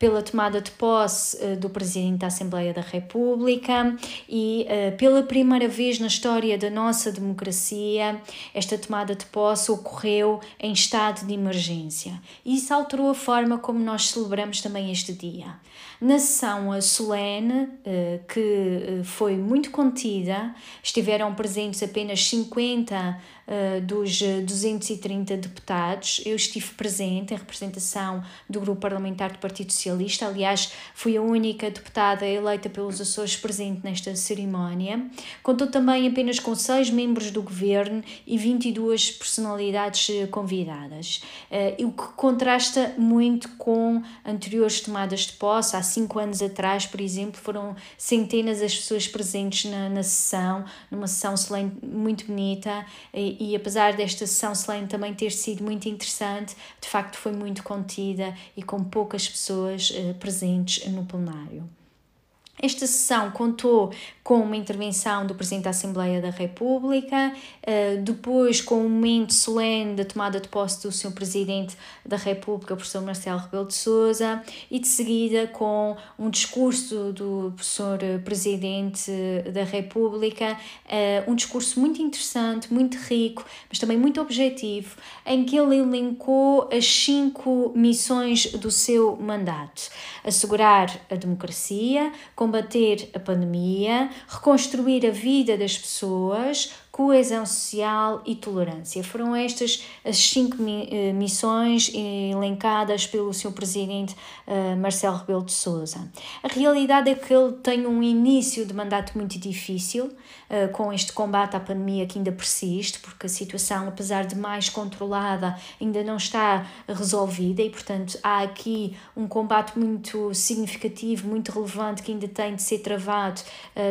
pela tomada de posse uh, do Presidente da Assembleia da República e, uh, pela primeira vez na história da nossa democracia, esta tomada de posse ocorreu em estado de emergência. Isso alterou a forma como nós celebramos também este dia. Na sessão solene, uh, que foi muito contida, estiveram presentes apenas 50 dos 230 deputados. Eu estive presente em representação do grupo parlamentar do Partido Socialista. Aliás, fui a única deputada eleita pelos Açores presente nesta cerimónia. Contou também apenas com seis membros do governo e 22 personalidades eh, convidadas, o que contrasta muito com anteriores tomadas de posse. Cinco anos atrás, por exemplo, foram centenas as pessoas presentes na, na sessão, numa sessão solene muito bonita, e, e apesar desta sessão solene também ter sido muito interessante, de facto foi muito contida e com poucas pessoas pessoas eh, presentes no plenário. Esta sessão contou com uma intervenção do Presidente da Assembleia da República, eh, depois com um momento solene da tomada de posse do Sr. Presidente da República, o professor Marcelo Rebelo de Sousa, e de seguida com um discurso do professor Presidente da República, eh, um discurso muito interessante, muito rico, mas também muito objetivo, em que ele elencou as cinco missões do seu mandato: assegurar a democracia, combater a pandemia, reconstruir a vida das pessoas, coesão social e tolerância. Foram estas as cinco eh, missões elencadas pelo seu presidente eh, Marcelo Rebelo de Sousa. A realidade é que ele tem um início de mandato muito difícil, eh, com este combate à pandemia que ainda persiste, porque a situação, apesar de mais controlada, ainda não está resolvida e, portanto, há aqui um combate muito significativo, muito relevante que ainda tem de ser travado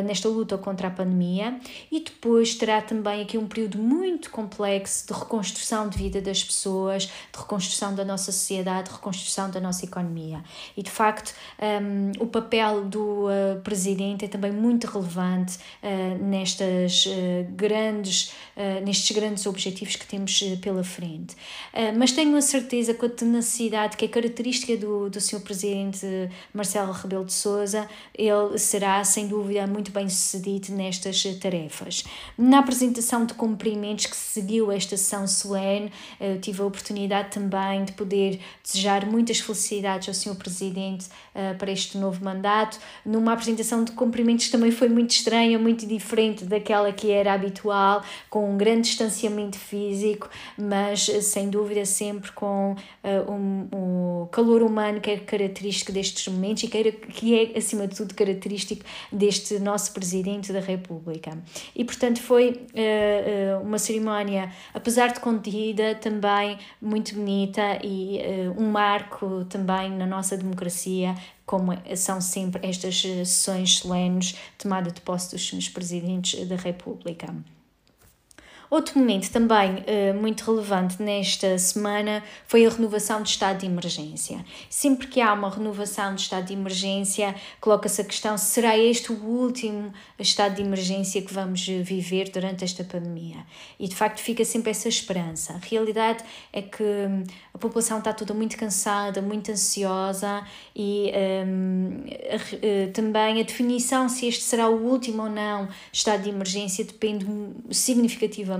nesta luta contra a pandemia. E depois terá também aqui um período muito complexo de reconstrução de vida das pessoas, de reconstrução da nossa sociedade, de reconstrução da nossa economia. E de facto, um, o papel do uh, presidente é também muito relevante uh, nestas uh, grandes, uh, nestes grandes objetivos que temos uh, pela frente. Uh, mas tenho a certeza que a tenacidade que é característica do, do Sr. Presidente Marcelo Rebelo de Sousa, ele será sem dúvida muito bem sucedido nestas tarefas. Na apresentação de cumprimentos que seguiu esta sessão solene, eh, tive a oportunidade também de poder desejar muitas felicidades ao Sr. Presidente uh, para este novo mandato. Numa apresentação de cumprimentos também foi muito estranha, muito diferente daquela que era habitual, com um grande distanciamento físico, mas eh, sem dúvida sempre com uh, um, calor humano que é característico destes momentos e que é, que é acima de tudo característico deste nosso Presidente da República. E portanto foi uh, uma cerimónia, apesar de contida, também muito bonita e uh, um marco também na nossa democracia, como são sempre estas sessões solenes, tomada de posse dos senhores presidentes da República. Outro momento também uh, muito relevante nesta semana foi a renovação do estado de emergência. Sempre que há uma renovação do estado de emergência, coloca-se a questão: será este o último estado de emergência que vamos viver durante esta pandemia? E de facto fica sempre essa esperança. A realidade é que hum, a população está toda muito cansada, muito ansiosa e um, a, a, eh, também a definição se este será o último ou não estado de emergência depende significativamente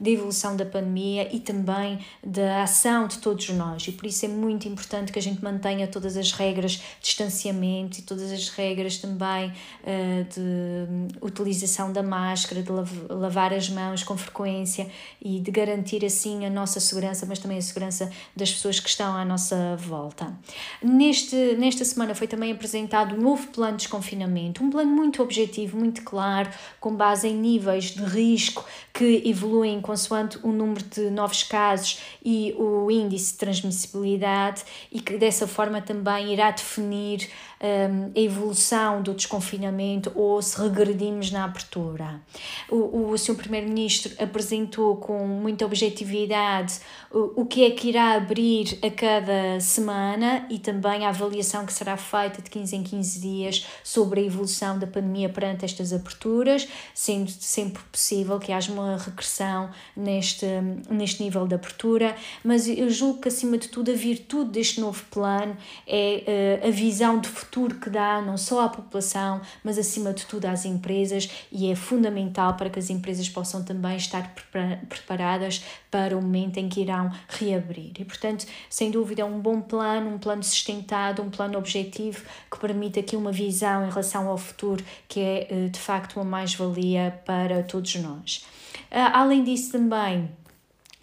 da evolução da pandemia e também da ação de todos nós. E por isso é muito importante que a gente mantenha todas as regras de distanciamento e todas as regras também uh, de utilização da máscara, de lavar as mãos com frequência e de garantir assim a nossa segurança, mas também a segurança das pessoas que estão à nossa volta. Neste, nesta semana foi também apresentado um novo plano de desconfinamento, um plano muito objetivo, muito claro, com base em níveis de risco que evoluem consoante o número de novos casos e o índice de transmissibilidade e que dessa forma também irá definir a evolução do desconfinamento ou se regredimos na abertura. O, o Sr. Primeiro-Ministro apresentou com muita objetividade o, o que é que irá abrir a cada semana e também a avaliação que será feita de 15 em 15 dias sobre a evolução da pandemia perante estas aberturas, sendo sempre possível que haja uma regressão neste, neste nível de abertura, mas eu julgo que acima de tudo a virtude deste novo plano é uh, a visão de futuro que dá não só à população, mas acima de tudo às empresas e é fundamental para que as empresas possam também estar preparadas para o momento em que irão reabrir. E, portanto, sem dúvida, é um bom plano, um plano sustentado, um plano objetivo que permite aqui uma visão em relação ao futuro que é eh, de facto uma mais-valia para todos nós. Ah, além disso, também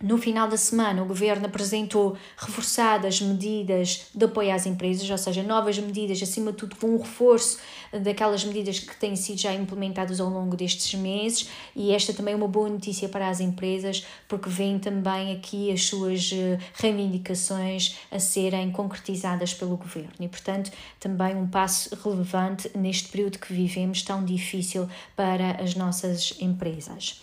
no final da semana, o governo apresentou reforçadas medidas de apoio às empresas, ou seja, novas medidas, acima de tudo, com um reforço daquelas medidas que têm sido já implementadas ao longo destes meses. E esta também é uma boa notícia para as empresas, porque vêm também aqui as suas eh, reivindicações a serem concretizadas pelo governo. E, portanto, também um passo relevante neste período que vivemos tão difícil para as nossas empresas.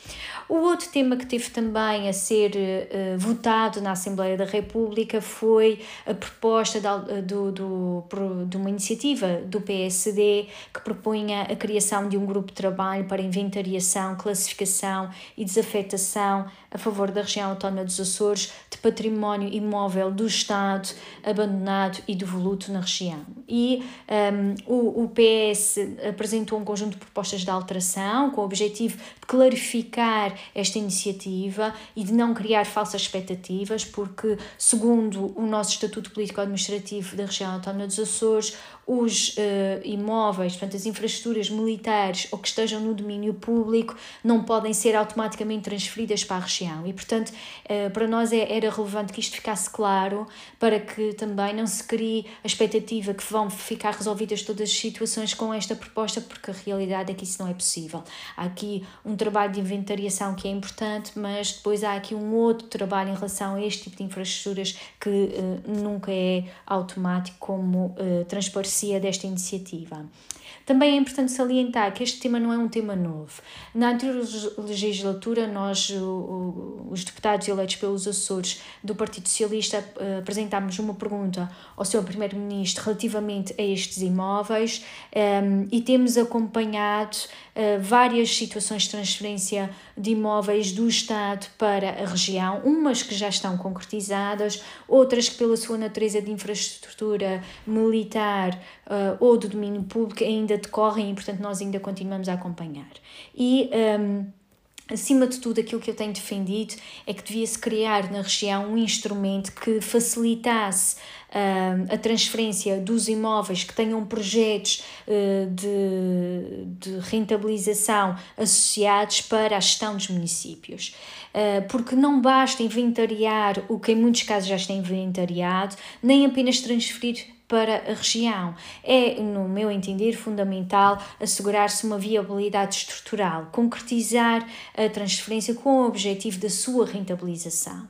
O outro tema que teve também a ser uh, votado na Assembleia da República foi a proposta de, do, do, de uma iniciativa do PSD que propunha a criação de um grupo de trabalho para inventariação, classificação e desafetação a favor da região autónoma dos Açores de património imóvel do Estado abandonado e devoluto na região. E um, o, o PS apresentou um conjunto de propostas de alteração com o objetivo de clarificar esta iniciativa e de não criar falsas expectativas, porque, segundo o nosso Estatuto Político-Administrativo da região autónoma dos Açores, os uh, imóveis, portanto, as infraestruturas militares ou que estejam no domínio público não podem ser automaticamente transferidas para a região. E, portanto, uh, para nós é, era relevante que isto ficasse claro para que também não se crie a expectativa que vão ficar resolvidas todas as situações com esta proposta, porque a realidade é que isso não é possível. Há aqui um trabalho de inventariação que é importante, mas depois há aqui um outro trabalho em relação a este tipo de infraestruturas que uh, nunca é automático como transparecer desta iniciativa. Também é importante salientar que este tema não é um tema novo. Na anterior legislatura, nós, os deputados eleitos pelos Açores do Partido Socialista, eh, apresentámos uma pergunta ao Sr. Primeiro-Ministro relativamente a estes imóveis ehm, e temos acompanhado eh, várias situações de transferência de imóveis do Estado para a região, umas que já estão concretizadas, outras que, pela sua natureza de infraestrutura militar uh, ou do domínio público, ainda decorrem e, portanto, nós ainda continuamos a acompanhar. E. Um, Acima de tudo, aquilo que eu tenho defendido é que devia-se criar na região um instrumento que facilitasse uh, a transferência dos imóveis que tenham projetos uh, de, de rentabilização associados para a gestão dos municípios. Uh, porque não basta inventariar o que em muitos casos já está inventariado, nem apenas transferir para a região. É, no meu entender, fundamental assegurar-se uma viabilidade estrutural, concretizar a transferência com o objetivo da sua rentabilização.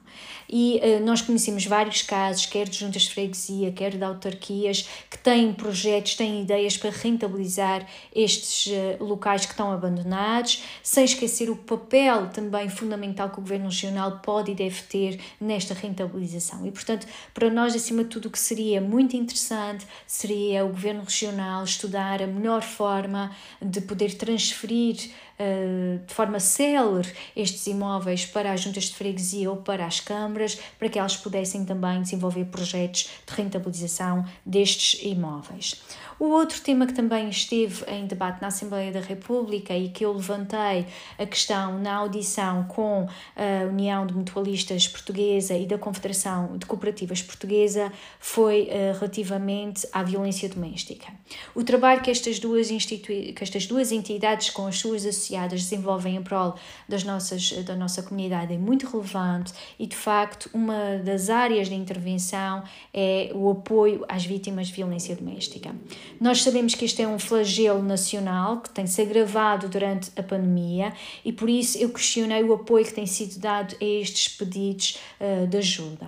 E uh, nós conhecemos vários casos, quer de juntas de freguesia, quer de autarquias, que têm projetos, têm ideias para rentabilizar estes uh, locais que estão abandonados, sem esquecer o papel também fundamental que o Governo Regional pode e deve ter nesta rentabilização. E, portanto, para nós, acima de tudo, o que seria muito interessante seria o Governo Regional estudar a melhor forma de poder transferir eh, de forma célere estes imóveis para as juntas de freguesia ou para as câmaras, para que elas pudessem também desenvolver projetos de rentabilização destes imóveis. O outro tema que também esteve em debate na Assembleia da República e que eu levantei a questão na audição com a União de Mutualistas Portuguesa e da Confederação de Cooperativas Portuguesa foi uh, relativamente à violência doméstica. O trabalho que estas duas, institu que estas duas entidades com as suas associadas desenvolvem em prol das nossas, da nossa comunidade é muito relevante e, de facto, uma das áreas de intervenção é o apoio às vítimas de violência doméstica. Nós sabemos que este é um flagelo nacional que tem se agravado durante a pandemia e por isso eu questionei o apoio que tem sido dado a estes pedidos uh, de ajuda.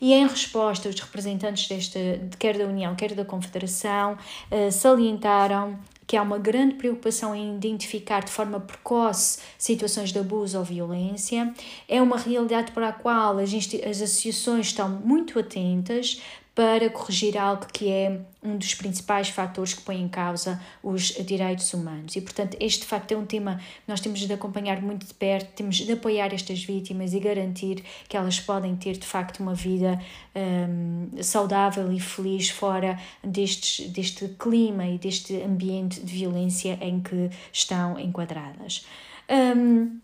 E em resposta, os representantes deste, quer da União, quer da Confederação, uh, salientaram que há uma grande preocupação em identificar de forma precoce situações de abuso ou violência. É uma realidade para a qual as, as associações estão muito atentas para corrigir algo que é um dos principais fatores que põe em causa os direitos humanos. E, portanto, este de facto é um tema que nós temos de acompanhar muito de perto, temos de apoiar estas vítimas e garantir que elas podem ter de facto uma vida um, saudável e feliz fora destes, deste clima e deste ambiente de violência em que estão enquadradas. Um,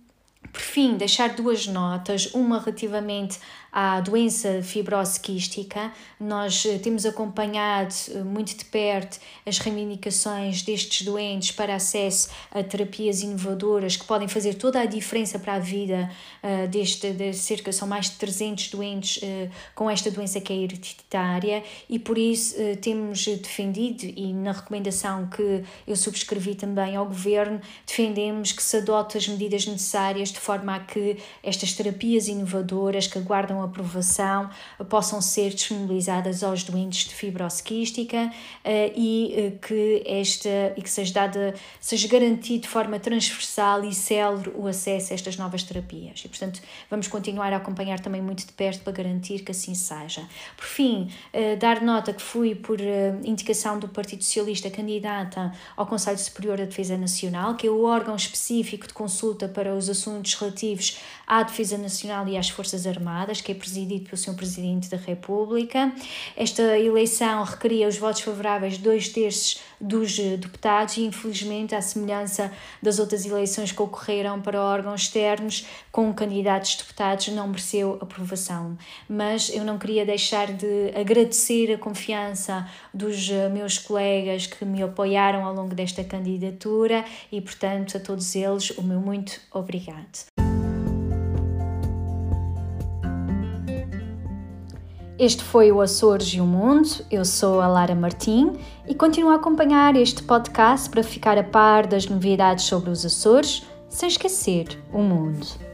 por fim, deixar duas notas, uma relativamente à doença fibrose quística. Nós eh, temos acompanhado eh, muito de perto as reivindicações destes doentes para acesso a terapias inovadoras que podem fazer toda a diferença para a vida uh, deste, de cerca, são mais de 300 doentes uh, com esta doença que é hereditária e por isso uh, temos defendido e na recomendação que eu subscrevi também ao Governo, defendemos que se adotem as medidas necessárias de forma a que estas terapias inovadoras que aguardam aprovação possam ser disponibilizadas aos doentes de fibrose quística eh, e eh, que esta e que seja dada seja garantido de forma transversal e célere o acesso a estas novas terapias. E portanto, vamos continuar a acompanhar também muito de perto para garantir que assim seja. Por fim, eh, dar nota que fui por indicação do Partido Socialista candidata ao Conselho Superior da Defesa Nacional, que é o órgão específico de consulta para os assuntos relativos à Defesa Nacional e às Forças Armadas, que é presidido pelo Sr. Presidente da República. Esta eleição requeria os votos favoráveis de dois terços dos eh, deputados e, infelizmente, à semelhança das outras eleições que ocorreram para órgãos externos, com candidatos deputados, não mereceu aprovação. Mas eu não queria deixar de agradecer a confiança dos eh, meus colegas que me apoiaram ao longo desta candidatura e, portanto, a todos eles, o meu muito obrigado. Este foi o Açores e o Mundo. Eu sou a Lara Martim e continuo a acompanhar este podcast para ficar a par das novidades sobre os Açores, sem esquecer o mundo.